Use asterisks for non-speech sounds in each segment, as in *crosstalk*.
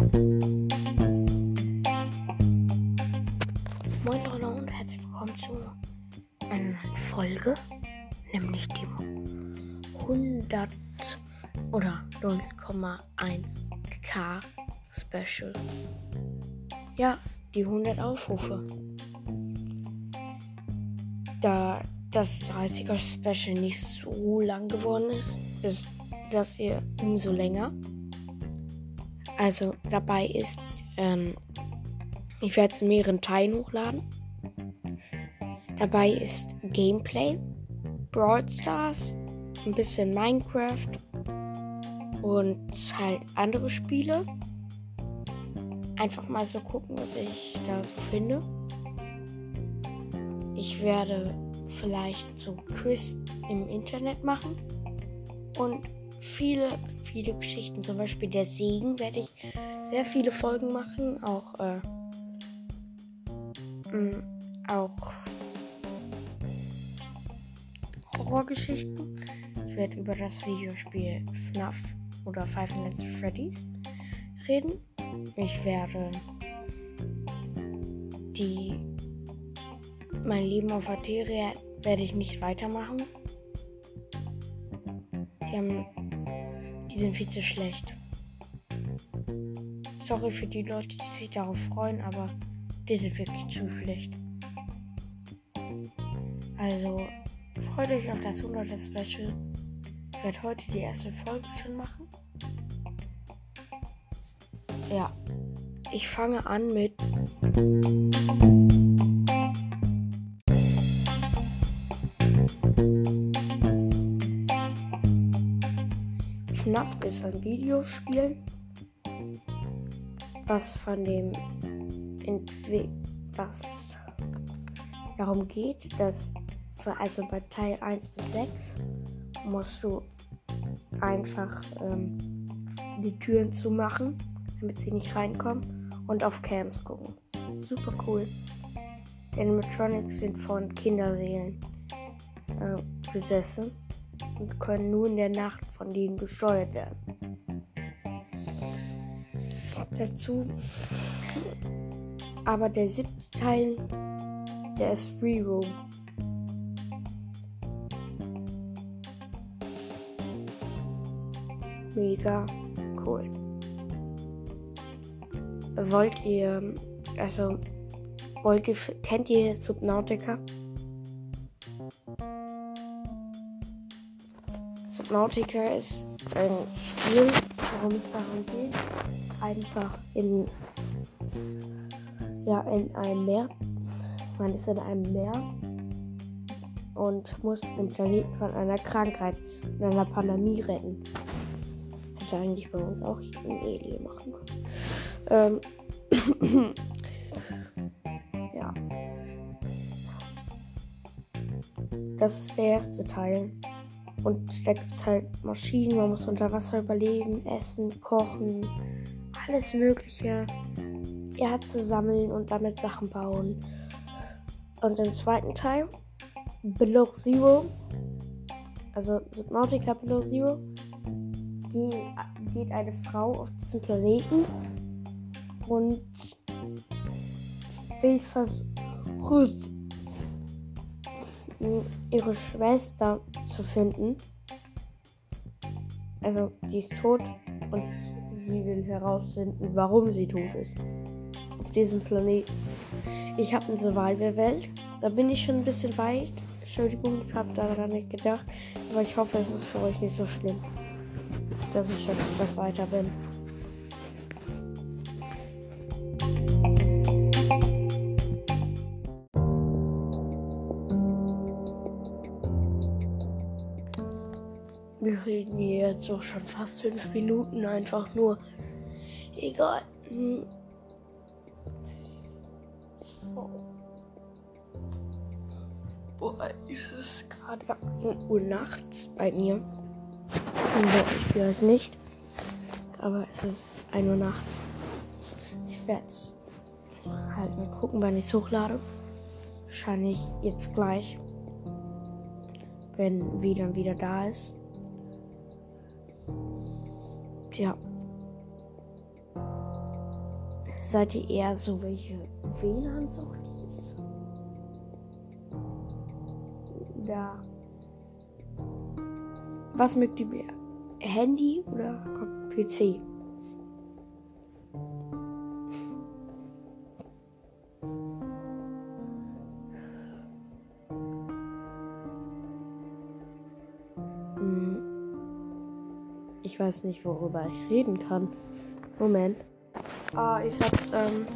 Moin Leute und herzlich willkommen zu einer neuen Folge, nämlich dem 100 oder 0,1k Special. Ja, die 100 Aufrufe. Da das 30er Special nicht so lang geworden ist, ist das hier umso länger. Also dabei ist, ähm, ich werde es in mehreren Teilen hochladen. Dabei ist Gameplay, Brawl Stars, ein bisschen Minecraft und halt andere Spiele. Einfach mal so gucken, was ich da so finde. Ich werde vielleicht so Quiz im Internet machen und viele, viele Geschichten. Zum Beispiel der Segen werde ich sehr viele Folgen machen. Auch, äh, mh, auch Horrorgeschichten. Ich werde über das Videospiel FNAF oder Five Nights at Freddy's reden. Ich werde die mein Leben auf Ateria werde ich nicht weitermachen. Die haben die sind viel zu schlecht. Sorry für die Leute, die sich darauf freuen, aber die sind wirklich zu schlecht. Also freut euch auf das 100. Special. Ich werde heute die erste Folge schon machen. Ja, ich fange an mit. FNAF ist ein Videospiel, was von dem Entwi was darum geht, dass für, also bei Teil 1 bis 6 musst du einfach ähm, die Türen zumachen, damit sie nicht reinkommen und auf Cams gucken. Super cool. Animatronics sind von Kinderseelen äh, besessen und können nur in der Nacht von denen gesteuert werden. Dazu aber der siebte Teil, der ist Free Roam. Mega cool. Wollt ihr, also, wollt ihr, kennt ihr Subnautica? Subnautica ist ein Spiel, worum es darum geht, einfach in, ja, in einem Meer. Man ist in einem Meer und muss den Planeten von einer Krankheit, von einer Pandemie retten. Hätte eigentlich bei uns auch ein Alien machen können. Ähm *coughs* ja. Das ist der erste Teil. Und da gibt es halt Maschinen, man muss unter Wasser überleben, essen, kochen, alles Mögliche. Erze sammeln und damit Sachen bauen. Und im zweiten Teil, Below Zero, also Subnautica Below Zero, geht eine Frau auf diesen Planeten und will versuchen, ihre Schwester zu finden. Also, die ist tot und sie will herausfinden, warum sie tot ist. Auf diesem Planeten. Ich habe eine Survival-Welt. Da bin ich schon ein bisschen weit. Entschuldigung, ich habe daran nicht gedacht. Aber ich hoffe, es ist für euch nicht so schlimm, dass ich schon etwas weiter bin. Wir reden hier jetzt auch schon fast fünf Minuten einfach nur. Egal. Hm. Boah, es gerade 1 Uhr nachts bei mir. Also ich vielleicht nicht. Aber es ist 1 Uhr nachts. Ich werde es halt mal gucken, wann ich es hochlade. Wahrscheinlich jetzt gleich. Wenn wieder wieder da ist. Ja. Seid ihr eher so welche WLAN-Suchtis? Oder was mögt ihr mehr? Handy oder PC? Weiß nicht, worüber ich reden kann. Moment. Ah, ich hab, ähm,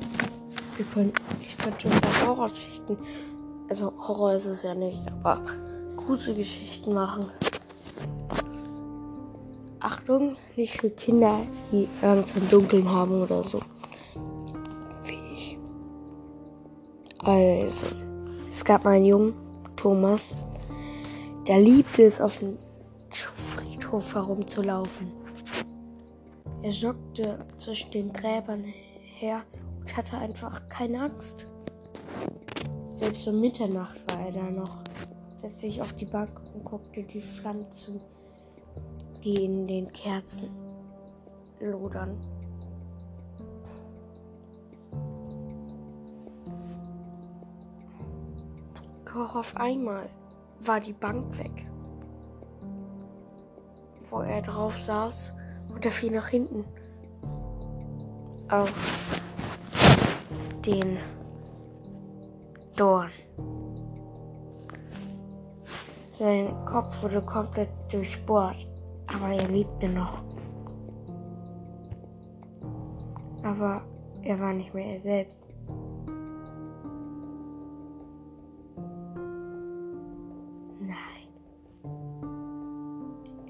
wir können, ich könnte schon mal Horrorschichten, also Horror ist es ja nicht, aber Gruselgeschichten machen. Achtung, nicht für Kinder, die Angst im Dunkeln haben oder so. Wie ich. Also, es gab mal einen Jungen, Thomas, der liebte es, auf dem Friedhof herumzulaufen. Er joggte zwischen den Gräbern her und hatte einfach keine Angst. Selbst um Mitternacht war er da noch, setzte sich auf die Bank und guckte die Pflanzen die in den Kerzen lodern. Doch auf einmal war die Bank weg, wo er drauf saß und er fiel nach hinten auf den Dorn. Sein Kopf wurde komplett durchbohrt aber er lebte noch. Aber er war nicht mehr er selbst.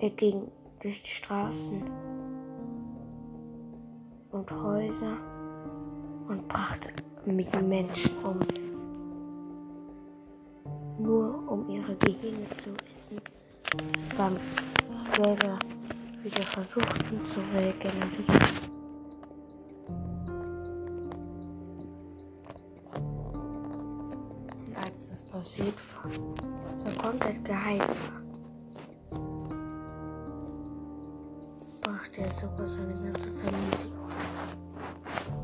Er ging durch die Straßen und Häuser und brachte mit Menschen um, nur um ihre Gehege zu essen. Dann selber wieder versuchten zu regenerieren. Und als das passiert war, so komplett geheilt war, brachte er sogar seine ganze Familie.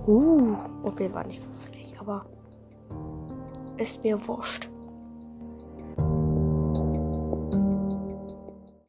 Uh, okay, war nicht gruselig, aber ist mir wurscht.